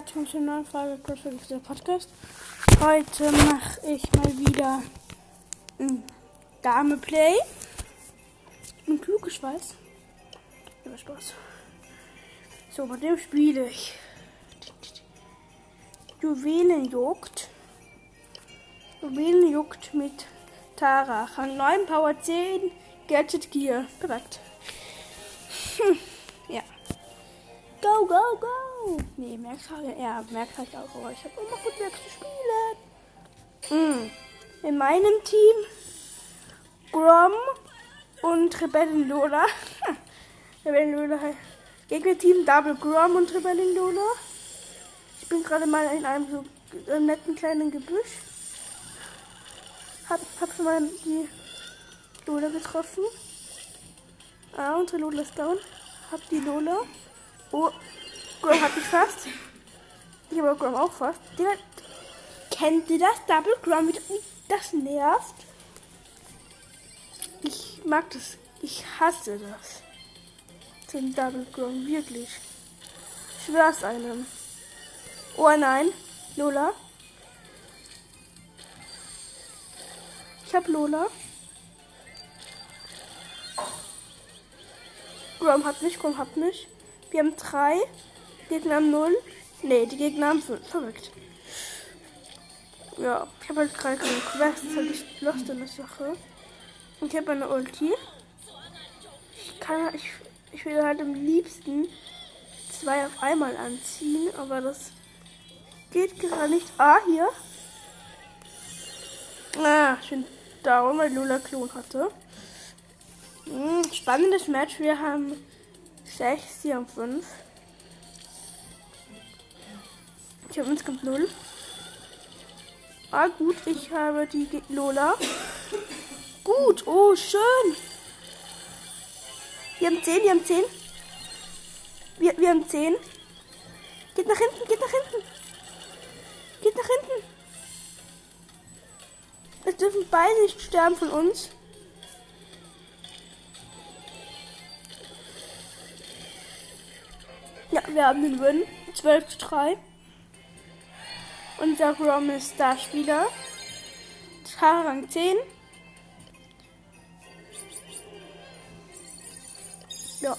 herzlich zu einer neuen Folge Crossfit der Podcast. Heute mache ich mal wieder ein Dame Play. Ein kluges Weiß. Ja, Spaß. So, bei dem spiele ich. Juwelenjuckt. Juwelenjuckt mit Tara. Rang 9, Power 10, Gadget Gear. Perfekt. Hm, ja. Go, go, go! Nee, Max ja, Max halt auch, aber ich habe immer gut zu spielen. Mm. In meinem Team Grom und Rebellen Lola. Rebellen Lola. Gegnerteam Double Grom und Rebellen Lola. Ich bin gerade mal in einem so äh, netten kleinen Gebüsch. Hab, hab schon mal die Lola getroffen. Ah, unsere Lola ist down. Hab die Lola. Oh, Grom hat mich fast. Ich habe Grom auch fast. Der, kennt ihr das? Double Grom, wie das nervt? Ich mag das. Ich hasse das. Den Double Grom, wirklich. Ich schwör's einem. Oh nein, Lola. Ich hab Lola. Grom hat mich, Grom hat mich. Wir haben drei. Gegner haben null. Nee, die Gegner haben fünf. Verrückt. Ja, ich habe halt gerade keine Quest. Das ist halt nicht lost in der Sache. Ich habe eine Ulti. Ich kann ich, ich will halt am liebsten zwei auf einmal anziehen, aber das geht gerade nicht. Ah, hier. Ah, ich bin down, weil Lula Klon hatte. Hm, spannendes Match. Wir haben 6, sie haben 5. Ich habe insgesamt 0. Ah, gut, ich habe die Ge Lola. Gut, oh, schön. Wir haben 10, wir haben 10. Wir, wir haben 10. Geht nach hinten, geht nach hinten. Geht nach hinten. Es dürfen beide nicht sterben von uns. Ja, wir haben den Win. 12 zu 3. Unser ist Starspieler. Rang 10. Ja.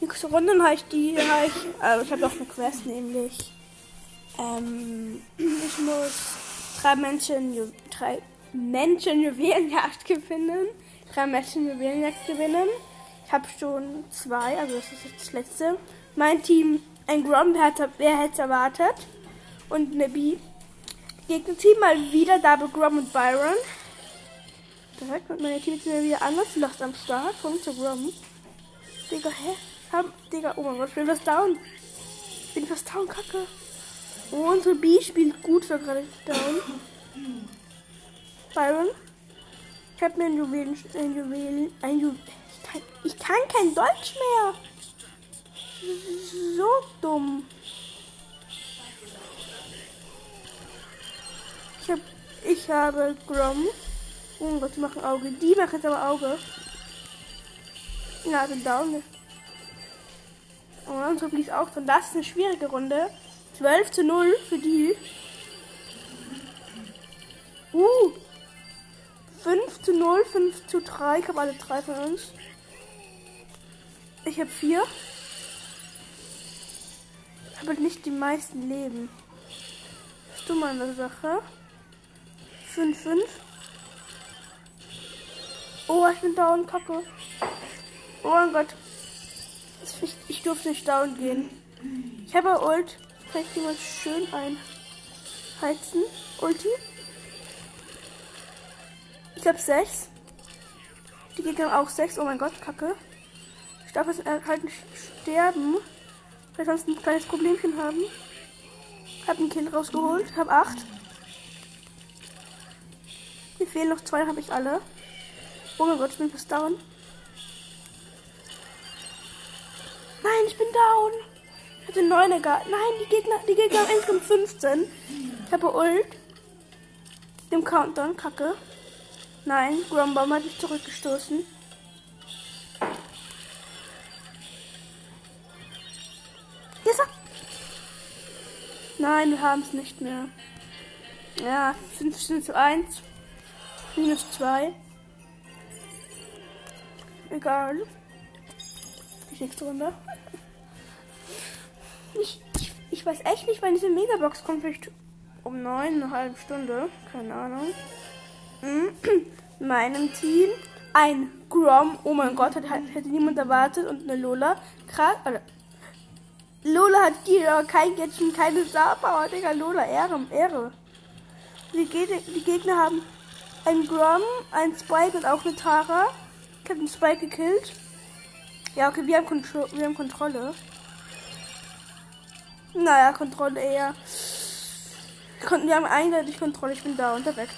Nächste Runde habe ich die. Habe ich, äh, ich habe noch eine Quest, nämlich. Ähm, ich muss drei Menschen, drei Menschen Juwelenjagd gewinnen. Drei Menschen Juwelenjagd gewinnen. Ich habe schon zwei, also das ist jetzt das letzte. Mein Team, ein Grom, wer hätte es erwartet? Und eine B. Gegnerteam mal wieder Double Grom und Byron. Direkt mit meiner Team sind wieder anders. Lost am Start von zu Grom. Digga, hä? Hab, Digga, oh mein Gott, ich bin fast down. Ich bin fast down, kacke. Oh, unsere B spielt gut, war gerade down. Byron. Ich hab mir ein Juwelen, ein Juwelen, ein Juwelen. Ich kann, ich kann kein Deutsch mehr. So dumm. Ich habe Grom. Oh Gott, die machen Auge. Die machen jetzt aber Auge. Ja, bin down. Und unsere blies auch drin. Das ist eine schwierige Runde. 12 zu 0 für die. Uh. 5 zu 0, 5 zu 3. Ich habe alle drei von uns. Ich habe 4. Ich habe halt nicht die meisten Leben. Das ist dumm an der Sache. 5, 5. Oh, ich bin down, kacke. Oh mein Gott. Ich, ich durfte nicht down gehen. Ich habe Ult. Vielleicht jemand schön einheizen. Ulti. Ich habe 6. Die Gegner haben auch 6. Oh mein Gott, kacke. Ich darf jetzt halt nicht sterben. Weil sonst ein kleines Problemchen haben. Hab ein Kind rausgeholt. Hab 8. Mir fehlen noch zwei, habe ich alle. Oh mein Gott, ich bin fast down. Nein, ich bin down. Ich hatte 9 egal. Nein, die Gegner, die Gegner haben insgesamt 15. Ich habe Ult. Dem Countdown, kacke. Nein, Grumbomb hat mich zurückgestoßen. Yes, Nein, wir haben es nicht mehr. Ja, 15 zu 1. Minus 2. Egal. Die nächste Runde. Ich, ich, ich weiß echt nicht, wann diese Megabox kommt. Vielleicht um neun, eine halbe Stunde. Keine Ahnung. In meinem Team ein Grom. Oh mein Gott, hätte, hätte niemand erwartet. Und eine Lola. Krass. Also, Lola hat hier kein Gadget, keine Star Power. Digga, Lola, Ehre, Ehre. Die, Gegner, die Gegner haben ein Grom, ein Spike und auch eine Tara. Ich habe den Spike gekillt. Ja, okay, wir haben, Kontro wir haben Kontrolle. Naja, Kontrolle eher. Wir haben eindeutig Kontrolle. Ich bin da unterwegs.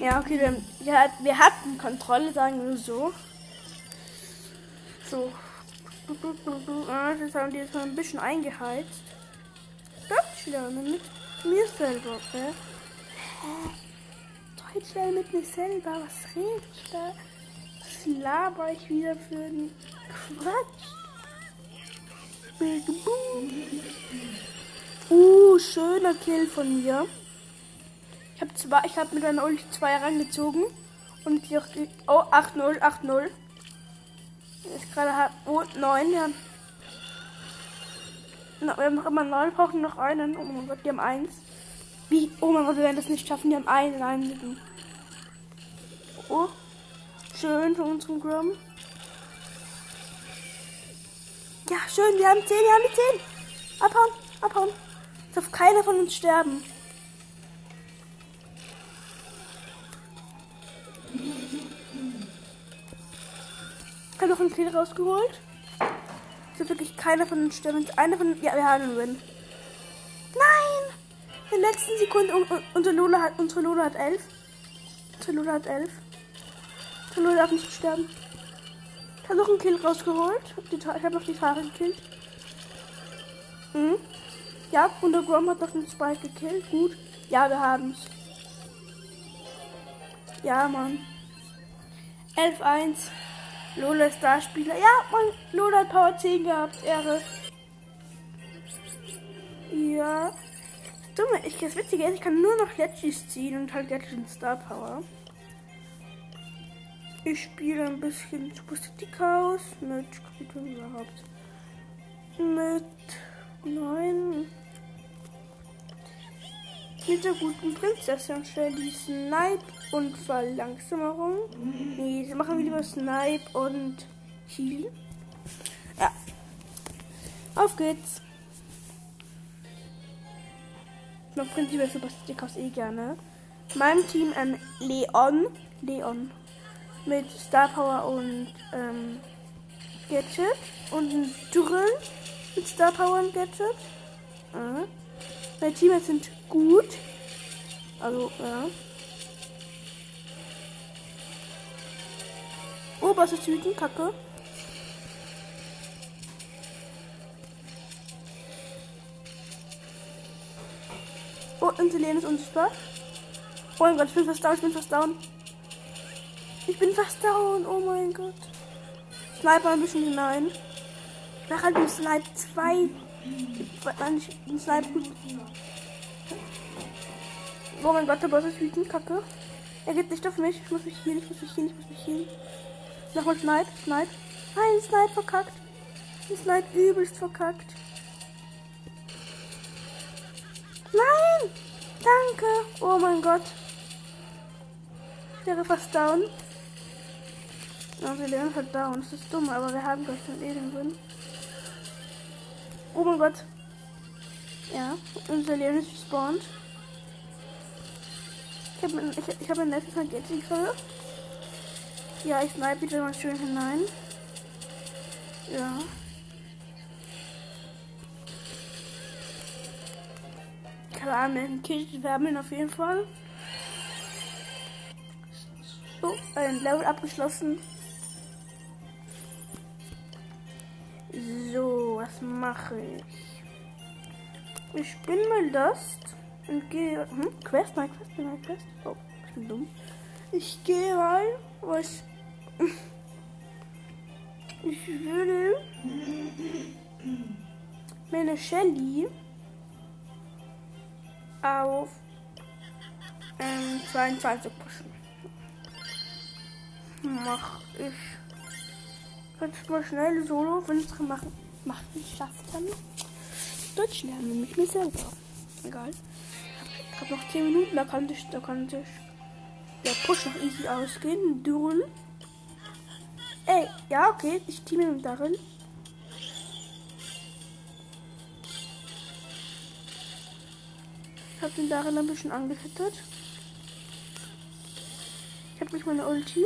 Ja, okay, wir, haben, wir hatten Kontrolle, sagen wir so. So. Das haben die jetzt mal ein bisschen eingeheizt. Deutsch lernen mit mir selber, okay? Deutsch lernen mit mir selber, was rede ich da? Was laber ich wieder für einen Quatsch? Uh, schöner Kill von mir. Ich habe zwei, ich habe mit einer Ulti zwei rangezogen und die auch, oh 8-0, 8-0. Ist gerade oh 9, ja. Na, wir haben noch immer 9, brauchen noch einen. Oh mein Gott, die haben 1. Wie? Oh mein Gott, wir werden das nicht schaffen, die haben einen einen. Oh. Schön von unserem Grum. Ja, schön, wir haben 10, wir haben die 10. Abhauen, abhauen. Es darf keiner von uns sterben. Ich habe noch einen Kill rausgeholt. Es wird wirklich keiner von uns sterben. Einer von Ja, wir haben einen Win. In der letzten Sekunde. Unsere Lola hat, unsere Lola hat 11. Unsere Lola hat 11. Unsere Lola darf nicht sterben. Ich habe noch einen Kill rausgeholt. Ich habe noch die Fahrer gekillt. Mhm. Ja, und der Grom hat noch den Spike gekillt. Gut. Ja, wir haben's. Ja, Mann. 11-1. Lola ist Starspieler. Ja, Mann. Lola hat Power 10 gehabt. Ehre. Ja. Dumme, ich, das Witzige ist, ich kann nur noch Legis ziehen und halt Legend Star Power. Ich spiele ein bisschen Super City Chaos mit überhaupt. Mit neun mit der guten Prinzessin Shelly Snipe und Verlangsamung. Nee, machen wir lieber Snipe und Heal. Ja. Auf geht's. Ich mag prinzipiell Super Stickers eh gerne. Meinem Team ein Leon. Leon. Mit Star Power und ähm, Gadget. Und ein Dürren mit Star Power und Gadget. Mhm. Meine Teammates sind gut. Also, ja. Oh, was ist wütend? Kacke. Oh, Inselien ist unsichtbar. Oh mein Gott, ich bin fast down, ich bin fast down. Ich bin fast down, oh mein Gott. Sniper ein bisschen hinein. Nach halt im Snipe 2. Wann ich im Snipe gut. Oh mein Gott, der Boss ist wütend, kacke. Er geht nicht auf mich. Ich muss mich hier, ich muss mich hier, ich muss mich hier. Nochmal Snipe, Snipe. Nein, Snipe verkackt. Snipe übelst verkackt. Nein! Danke! Oh mein Gott. Ich wäre fast down. Ja, wir lernen halt down. Das ist dumm, aber wir haben gleich den Alien drin. Oh mein Gott. Ja, unser Leon ist respawned. Ich habe ich, ich hab ein letztes Mal Gadget Ja, ich snipe wieder mal schön hinein. Ja. Keine Ahnung, Kill wärmen auf jeden Fall. So, ein Level abgeschlossen. So, was mache ich? Ich bin mal das und gehe. Hm? Quest? Nein, Quest, nein, Quest. Oh, ich bin dumm. Ich gehe rein, was. Ich will meine Shelly auf ähm, 22 pushen. Mach ich. Kannst du mal schnell Solo, es machen, machen ich schaffe dann. Deutsch lernen mit mir selber. Egal. Ich habe noch 10 Minuten, da kann ich, da kann ich der Push noch easy ausgehen. Dürren. Ey, ja, okay, ich teame mit darin. Habe den darin ein bisschen angehittet. Ich habe nicht meine Ulti.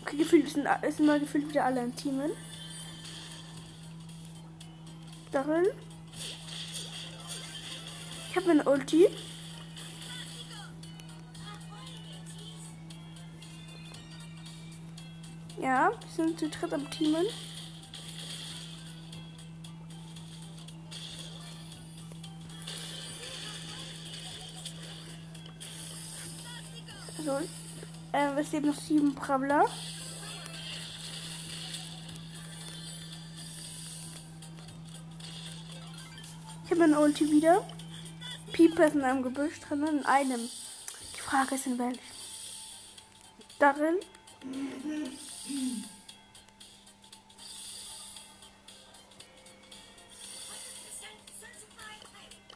Okay, gefühlt sind, sind mal gefühlt wieder alle in Teamen. Darin. Ich habe meine Ulti. Ja, wir sind zu dritt am Teamen. Also, äh, es leben noch sieben Brawler. Ich habe meine Ulti wieder. Pieper ist in einem Gebüsch drin, in einem. Die Frage ist in welchem. Darin.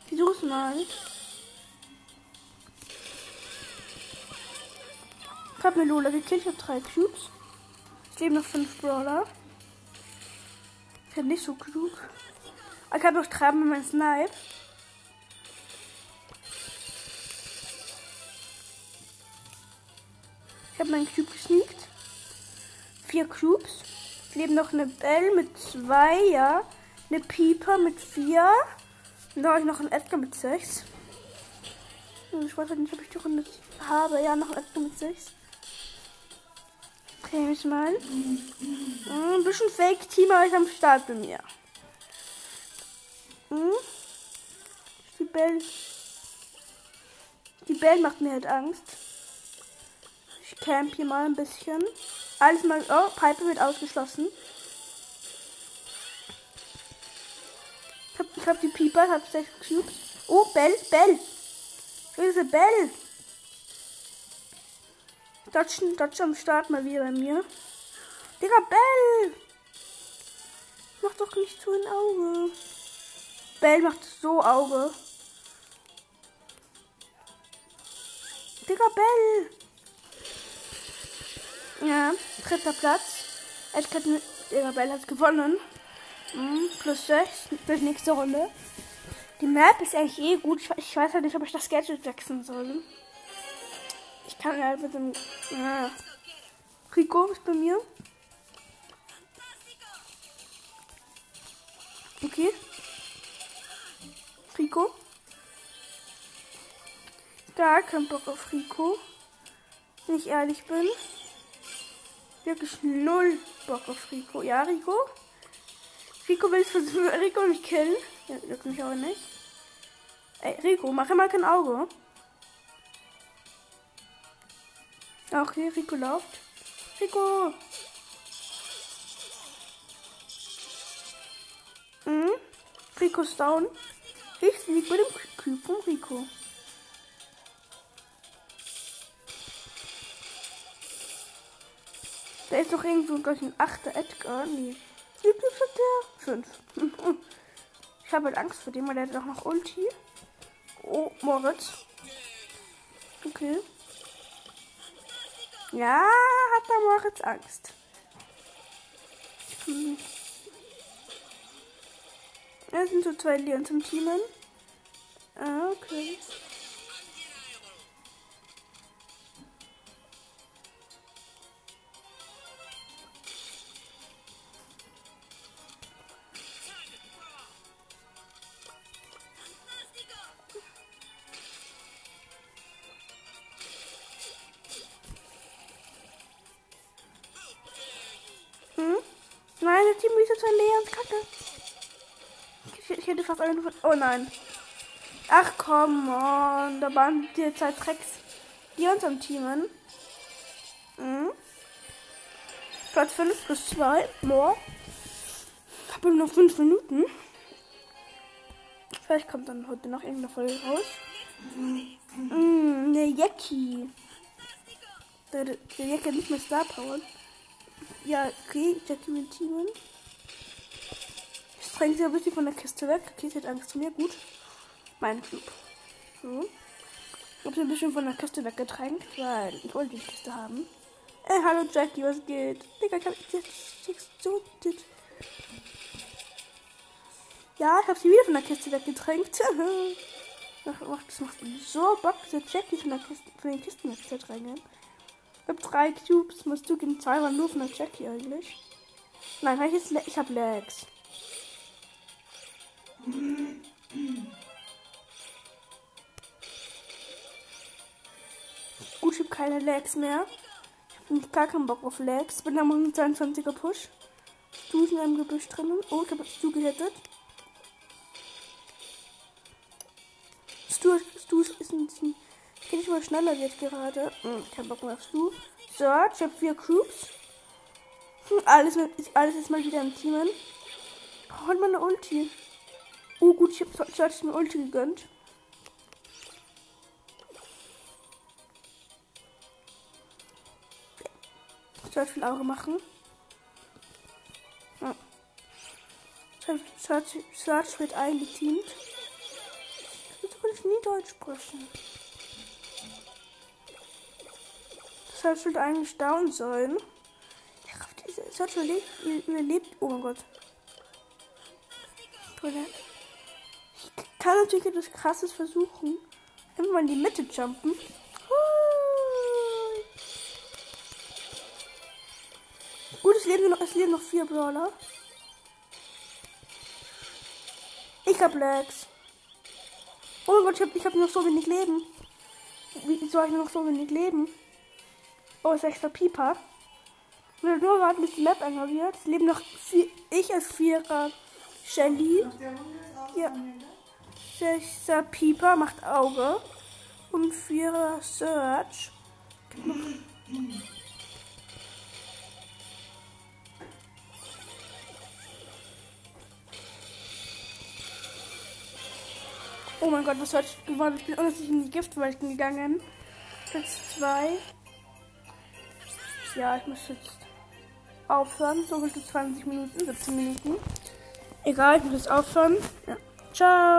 Versuch's mal. Ich hab mir Lola gekillt, ich hab drei Cubes. Es leben noch fünf Brawler. Ich bin nicht so klug. Ich habe noch drei mit meinem Snipe. Ich habe meinen Cube gesneakt. Vier Cubes. Es leben noch eine Belle mit zwei, ja. Eine Pieper mit vier. Und da habe ich noch einen Edgar mit sechs. Ich weiß halt nicht, ob ich die Runde habe. Ja, noch einen Edgar mit sechs. Okay, ich mal. Ein bisschen Fake-Team habe ich am Start bei mir. Hm? Die Belle. Die Belle macht mir halt Angst. Ich camp hier mal ein bisschen. Alles mal. Oh, Piper wird ausgeschlossen. Ich hab, ich hab die Pieper, hab sechs Cubes. Oh, Bell, Bell. Böse Bell. Dodge, Dodge am Start mal wieder bei mir. Digga, Bell. Mach doch nicht so ein Auge. Bell macht so Auge. Digga, Bell. Ja, dritter Platz. Edgar Digga, Bell hat gewonnen. Mhm, plus 6 für die nächste Runde. Die Map ist eigentlich eh gut. Ich, ich weiß halt nicht, ob ich das Gadget wechseln soll. Kann halt mit dem. Ja. Rico ist bei mir. Okay. Rico. Gar kein Bock auf Rico. Wenn ich ehrlich bin. Wirklich null Bock auf Rico. Ja, Rico? Rico will Rico mich killen. Ja, juckt mich aber nicht. Ey, Rico, mach immer kein Auge. Okay, Rico läuft. Rico! Mhm. Rico ist down. Ich lieg bei dem von Rico. Da ist doch irgendwo gleich ein achter Edgar. Nee. Wie viel hat der? Fünf. Ich habe halt Angst vor dem, weil der hat auch noch Ulti. Oh, Moritz. Okay. Ja, hat der Moritz Angst. Hm. Es sind so zwei Leons im Team. Ah, okay. Das Team ist zwei Leons Kacke. Ich, ich hätte fast eine von. Oh nein. Ach komm, on. da waren die zwei Tracks, die uns am Teamen. Mhm. Platz 5 plus 2. More. Ich habe noch 5 Minuten. Vielleicht kommt dann heute noch irgendeine Folge raus. Mm, ne Yeti. Der, der hat nicht mehr Star Power. Ja, okay, Jackie mit Teamen. Jetzt drängt sie ein bisschen von der Kiste weg. Okay, sie hat Angst zu mir. Gut. Mein Club. So. Ich habe sie ein bisschen von der Kiste weggedrängt, weil ich wollte die Kiste haben. Äh, hallo Jackie, was geht? Digga, ich hab dich so. Ja, ich habe sie wieder von der Kiste weggedrängt. das macht so Bock, so Jackie von, der Kiste, von den Kisten wegzudrängen. Ich habe drei Cubes, musst du gegen zwei, nur von der Jackie eigentlich. Nein, ich, ich habe Lags. Gut, ich habe keine Lags mehr. Ich habe gar keinen Bock auf Lags. Bin am 122er Push. Ist in einem Gebüsch drinnen. Oh, ich habe Stu gehittet. Stu, Stu ist ein bisschen. Ich mal schneller wird gerade. Hm, kein Bock mehr auf Stu. Search, ich habe vier Cubes. Hm, alles, alles ist mal wieder im Team. Ich brauche mal eine Ulti. Oh gut, ich habe Search mir Ulti gegönnt. Search will Auge machen. Ja. Search, Search wird eingeteamt. Jetzt kann ich nie Deutsch sprechen. Wird eigentlich down sein. Search überlebt, überlebt. Oh mein Gott. Ich kann natürlich etwas krasses versuchen. Einfach mal in die Mitte jumpen. Gut, es leben noch, es leben noch vier Brawler. Ich hab Lags. Oh mein Gott, ich hab, ich hab noch so wenig Leben. Wieso habe ich noch so wenig Leben? Oh, ist extra Pieper. Will nur warten, bis die Map wird. Es leben noch vier, ich als Vierer. Shelly. Ja. Sechster Pieper macht Auge. Und Vierer Search. Oh mein Gott, was hat ich gewonnen? Ich bin unendlich in die Giftwolken gegangen. Platz 2. Ja, ich muss jetzt aufhören. So viel 20 Minuten, 17 Minuten. Egal, ich muss jetzt aufhören. Ja. Ciao.